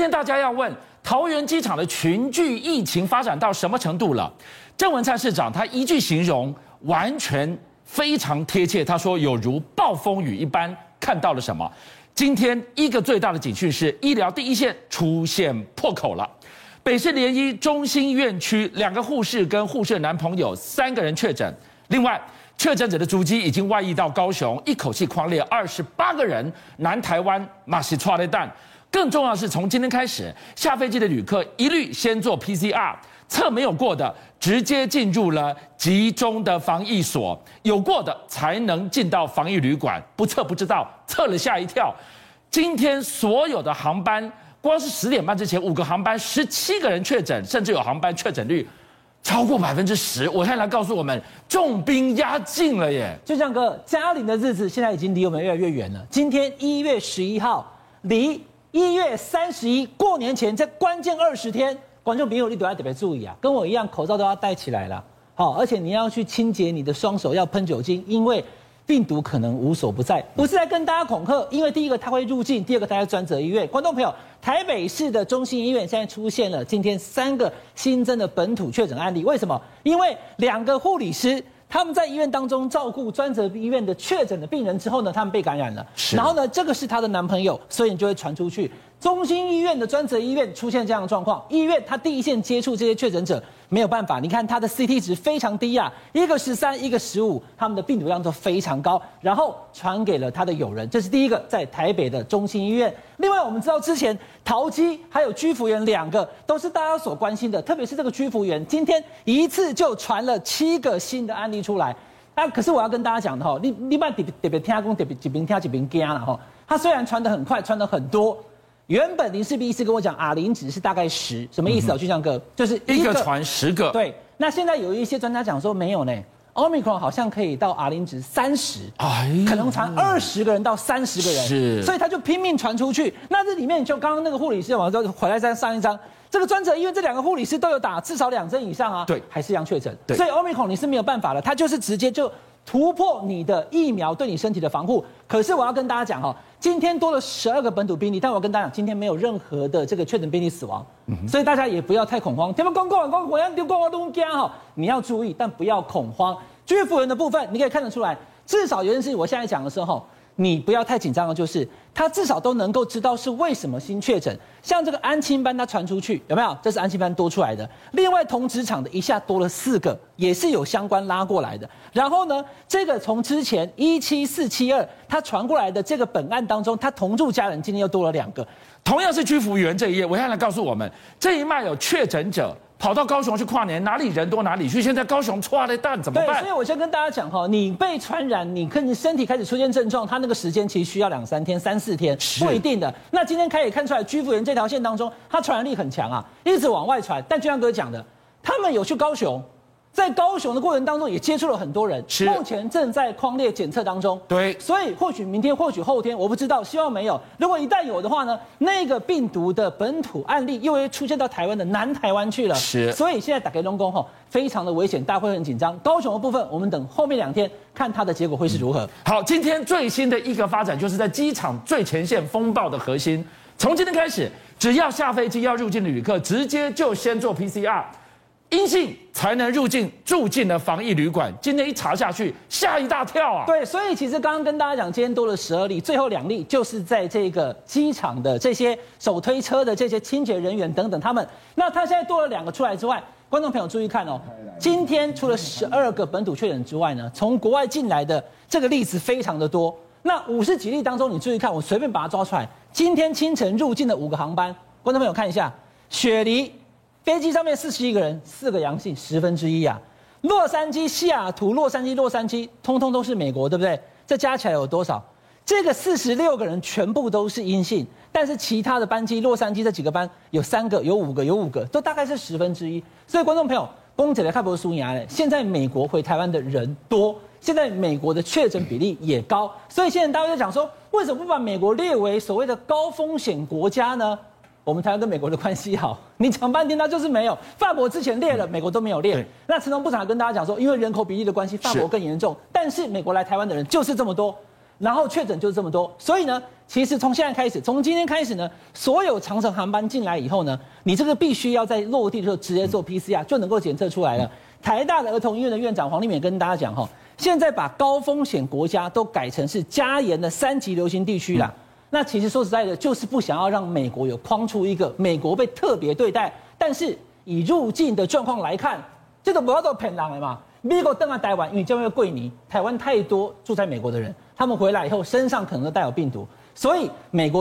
今天大家要问桃园机场的群聚疫情发展到什么程度了？郑文灿市长他一句形容完全非常贴切，他说有如暴风雨一般，看到了什么？今天一个最大的警讯是医疗第一线出现破口了。北市联医中心院区两个护士跟护士男朋友三个人确诊，另外确诊者的足迹已经外溢到高雄，一口气狂列二十八个人。南台湾马西剉咧等，更重要的是从今天开始，下飞机的旅客一律先做 PCR，测没有过的直接进入了集中的防疫所，有过的才能进到防疫旅馆，不测不知道，测了吓一跳。今天所有的航班。光是十点半之前，五个航班十七个人确诊，甚至有航班确诊率超过百分之十。我现在来告诉我们，重兵压境了耶！就像个嘉玲的日子，现在已经离我们越来越远了。今天一月十一号，离一月三十一过年前这关键二十天，观众朋友你都要特别注意啊！跟我一样，口罩都要戴起来了。好，而且你要去清洁你的双手，要喷酒精，因为。病毒可能无所不在，不是在跟大家恐吓，因为第一个它会入境，第二个它在专责医院。观众朋友，台北市的中心医院现在出现了今天三个新增的本土确诊案例，为什么？因为两个护理师他们在医院当中照顾专责医院的确诊的病人之后呢，他们被感染了，是然后呢，这个是她的男朋友，所以你就会传出去。中心医院的专责医院出现这样的状况，医院他第一线接触这些确诊者，没有办法。你看他的 CT 值非常低啊，一个十三，一个十五，他们的病毒量都非常高，然后传给了他的友人。这是第一个，在台北的中心医院。另外，我们知道之前桃机还有居服员两个都是大家所关心的，特别是这个居服员，今天一次就传了七个新的案例出来。啊，可是我要跟大家讲的哈，你你把特别特别听讲，特别这边听这边惊了哈。他虽然传得很快，传得很多。原本林氏璧医师跟我讲，R 零值是大概十，什么意思啊？就像个就是一个传十个。对，那现在有一些专家讲说没有呢，Omicron 好像可以到 R 零值三十，哎，可能传二十个人到三十个人，是，所以他就拼命传出去。那这里面就刚刚那个护理师，我说回来再上一张，这个专责医院这两个护理师都有打至少两针以上啊，对，还是一样确诊，对，所以 Omicron 你是没有办法了，他就是直接就。突破你的疫苗对你身体的防护，可是我要跟大家讲哈，今天多了十二个本土病例，但我跟大家讲，今天没有任何的这个确诊病例死亡，所以大家也不要太恐慌。他们公公公，我要丢光光东家哈，你要注意，但不要恐慌。居服人的部分，你可以看得出来，至少有件事，我现在讲的时候。你不要太紧张了，就是他至少都能够知道是为什么新确诊。像这个安亲班，他传出去有没有？这是安亲班多出来的。另外同职场的一下多了四个，也是有相关拉过来的。然后呢，这个从之前一七四七二他传过来的这个本案当中，他同住家人今天又多了两个，同样是居服员这一页，我现在来告诉我们，这一脉有确诊者。跑到高雄去跨年，哪里人多哪里去。现在高雄剉咧等怎么办？对，所以我先跟大家讲哈，你被传染，你可能身体开始出现症状，它那个时间其实需要两三天、三四天，不一定的。那今天可以看出来，居服人这条线当中，它传染力很强啊，一直往外传。但就像哥讲的，他们有去高雄。在高雄的过程当中，也接触了很多人，目前正在框列检测当中。对，所以或许明天，或许后天，我不知道，希望没有。如果一旦有的话呢，那个病毒的本土案例又会出现到台湾的南台湾去了。是，所以现在打开龙宫吼，非常的危险，大家会很紧张。高雄的部分，我们等后面两天看它的结果会是如何。好，今天最新的一个发展，就是在机场最前线风暴的核心，从今天开始，只要下飞机要入境的旅客，直接就先做 PCR。阴性才能入境，住进了防疫旅馆。今天一查下去，吓一大跳啊！对，所以其实刚刚跟大家讲，今天多了十二例，最后两例就是在这个机场的这些手推车的这些清洁人员等等他们。那他现在多了两个出来之外，观众朋友注意看哦，今天除了十二个本土确诊之外呢，从国外进来的这个例子非常的多。那五十几例当中，你注意看，我随便把它抓出来，今天清晨入境的五个航班，观众朋友看一下，雪梨。飞机上面四十一个人，四个阳性，十分之一啊！洛杉矶、西雅图、洛杉矶、洛杉矶，通通都是美国，对不对？这加起来有多少？这个四十六个人全部都是阴性，但是其他的班机，洛杉矶这几个班有三个，有五个，有五个，都大概是十分之一。所以观众朋友，公仔来看不是输牙嘞。现在美国回台湾的人多，现在美国的确诊比例也高，所以现在大家在讲说，为什么不把美国列为所谓的高风险国家呢？我们台湾跟美国的关系好，你讲半天他就是没有。法国之前列了，美国都没有列。对那陈龙部长跟大家讲说，因为人口比例的关系，法国更严重。但是美国来台湾的人就是这么多，然后确诊就是这么多，所以呢，其实从现在开始，从今天开始呢，所有长程航班进来以后呢，你这个必须要在落地的时候直接做 PCR 就能够检测出来了。台大的儿童医院的院长黄立敏跟大家讲哈，现在把高风险国家都改成是加严的三级流行地区啦。那其实说实在的，就是不想要让美国有框出一个美国被特别对待，但是以入境的状况来看，这个不要做骗人的嘛。美国登了台湾，因为这边贵你台湾太多住在美国的人，他们回来以后身上可能都带有病毒，所以美国。